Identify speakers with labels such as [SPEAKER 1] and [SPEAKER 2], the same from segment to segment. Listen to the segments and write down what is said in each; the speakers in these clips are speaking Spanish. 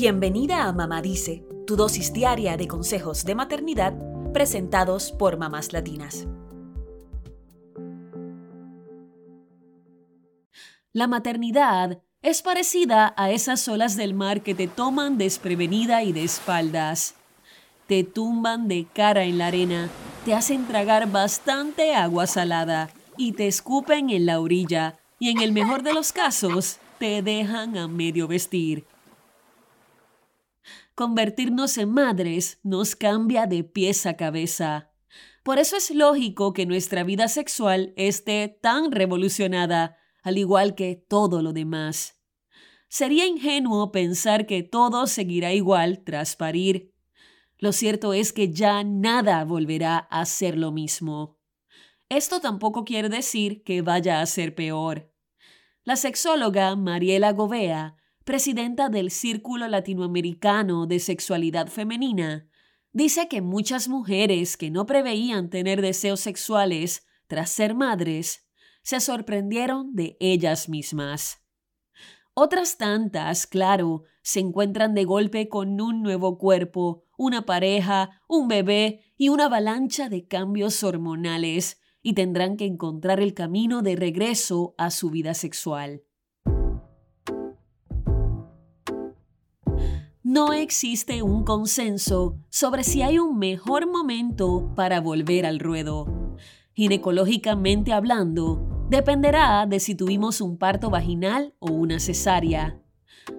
[SPEAKER 1] Bienvenida a Mamá Dice, tu dosis diaria de consejos de maternidad presentados por mamás latinas. La maternidad es parecida a esas olas del mar que te toman desprevenida y de espaldas. Te tumban de cara en la arena, te hacen tragar bastante agua salada y te escupen en la orilla y en el mejor de los casos te dejan a medio vestir. Convertirnos en madres nos cambia de pies a cabeza. Por eso es lógico que nuestra vida sexual esté tan revolucionada, al igual que todo lo demás. Sería ingenuo pensar que todo seguirá igual tras parir. Lo cierto es que ya nada volverá a ser lo mismo. Esto tampoco quiere decir que vaya a ser peor. La sexóloga Mariela Govea, presidenta del Círculo Latinoamericano de Sexualidad Femenina, dice que muchas mujeres que no preveían tener deseos sexuales tras ser madres se sorprendieron de ellas mismas. Otras tantas, claro, se encuentran de golpe con un nuevo cuerpo, una pareja, un bebé y una avalancha de cambios hormonales y tendrán que encontrar el camino de regreso a su vida sexual. No existe un consenso sobre si hay un mejor momento para volver al ruedo. Ginecológicamente hablando, dependerá de si tuvimos un parto vaginal o una cesárea.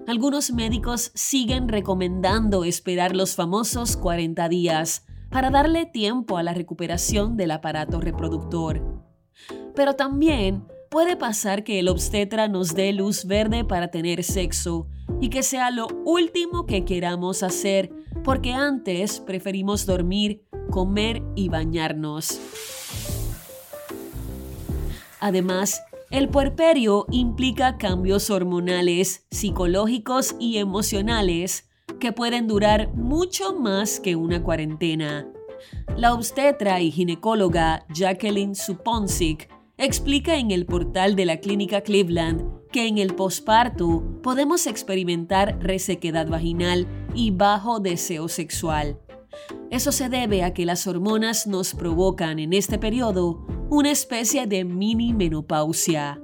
[SPEAKER 1] Algunos médicos siguen recomendando esperar los famosos 40 días para darle tiempo a la recuperación del aparato reproductor. Pero también puede pasar que el obstetra nos dé luz verde para tener sexo y que sea lo último que queramos hacer porque antes preferimos dormir, comer y bañarnos. Además, el puerperio implica cambios hormonales, psicológicos y emocionales que pueden durar mucho más que una cuarentena. La obstetra y ginecóloga Jacqueline Suponsic explica en el portal de la clínica Cleveland que en el posparto podemos experimentar resequedad vaginal y bajo deseo sexual. Eso se debe a que las hormonas nos provocan en este periodo una especie de mini menopausia.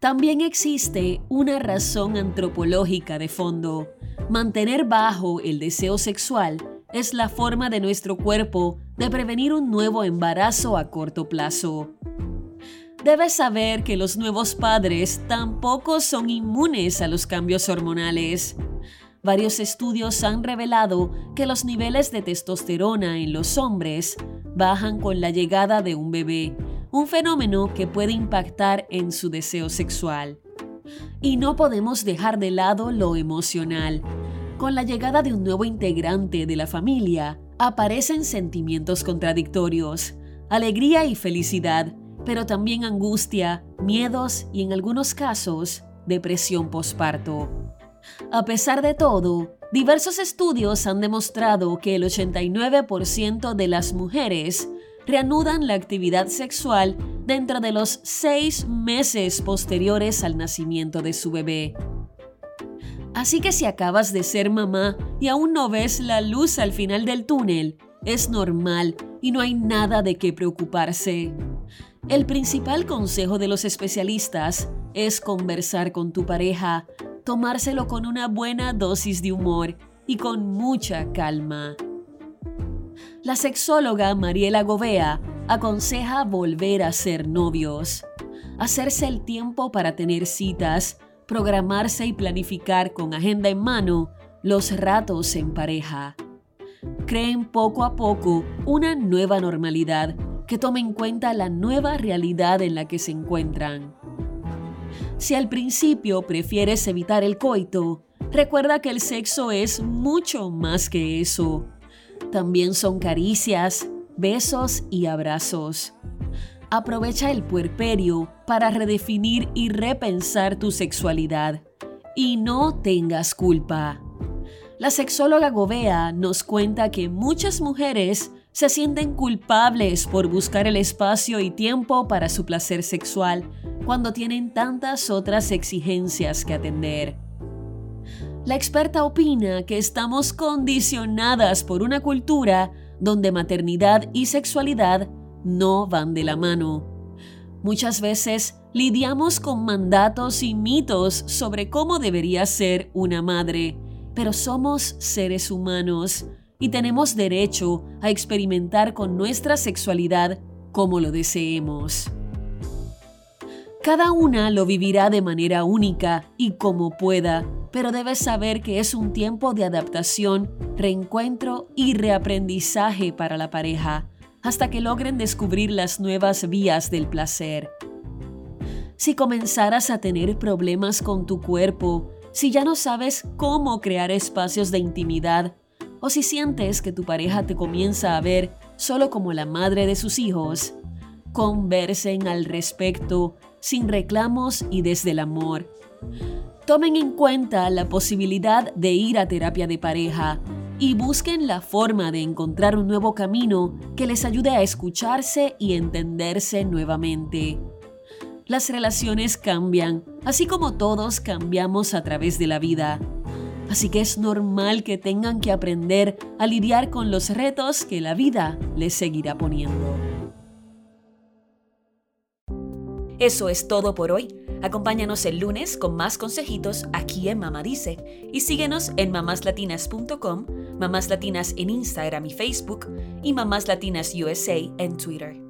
[SPEAKER 1] También existe una razón antropológica de fondo. Mantener bajo el deseo sexual es la forma de nuestro cuerpo de prevenir un nuevo embarazo a corto plazo. Debes saber que los nuevos padres tampoco son inmunes a los cambios hormonales. Varios estudios han revelado que los niveles de testosterona en los hombres bajan con la llegada de un bebé, un fenómeno que puede impactar en su deseo sexual. Y no podemos dejar de lado lo emocional. Con la llegada de un nuevo integrante de la familia, aparecen sentimientos contradictorios, alegría y felicidad, pero también angustia, miedos y en algunos casos, depresión posparto. A pesar de todo, diversos estudios han demostrado que el 89% de las mujeres reanudan la actividad sexual dentro de los seis meses posteriores al nacimiento de su bebé. Así que si acabas de ser mamá y aún no ves la luz al final del túnel, es normal y no hay nada de qué preocuparse. El principal consejo de los especialistas es conversar con tu pareja, tomárselo con una buena dosis de humor y con mucha calma. La sexóloga Mariela Govea aconseja volver a ser novios, hacerse el tiempo para tener citas, programarse y planificar con agenda en mano los ratos en pareja. Creen poco a poco una nueva normalidad que tome en cuenta la nueva realidad en la que se encuentran. Si al principio prefieres evitar el coito, recuerda que el sexo es mucho más que eso. También son caricias, besos y abrazos. Aprovecha el puerperio para redefinir y repensar tu sexualidad. Y no tengas culpa. La sexóloga Govea nos cuenta que muchas mujeres se sienten culpables por buscar el espacio y tiempo para su placer sexual cuando tienen tantas otras exigencias que atender. La experta opina que estamos condicionadas por una cultura donde maternidad y sexualidad no van de la mano. Muchas veces lidiamos con mandatos y mitos sobre cómo debería ser una madre, pero somos seres humanos y tenemos derecho a experimentar con nuestra sexualidad como lo deseemos. Cada una lo vivirá de manera única y como pueda, pero debes saber que es un tiempo de adaptación, reencuentro y reaprendizaje para la pareja, hasta que logren descubrir las nuevas vías del placer. Si comenzaras a tener problemas con tu cuerpo, si ya no sabes cómo crear espacios de intimidad, o si sientes que tu pareja te comienza a ver solo como la madre de sus hijos, conversen al respecto sin reclamos y desde el amor. Tomen en cuenta la posibilidad de ir a terapia de pareja y busquen la forma de encontrar un nuevo camino que les ayude a escucharse y entenderse nuevamente. Las relaciones cambian, así como todos cambiamos a través de la vida. Así que es normal que tengan que aprender a lidiar con los retos que la vida les seguirá poniendo. Eso es todo por hoy. Acompáñanos el lunes con más consejitos aquí en Mamá Dice y síguenos en mamáslatinas.com, Mamás Latinas en Instagram y Facebook y Mamás Latinas USA en Twitter.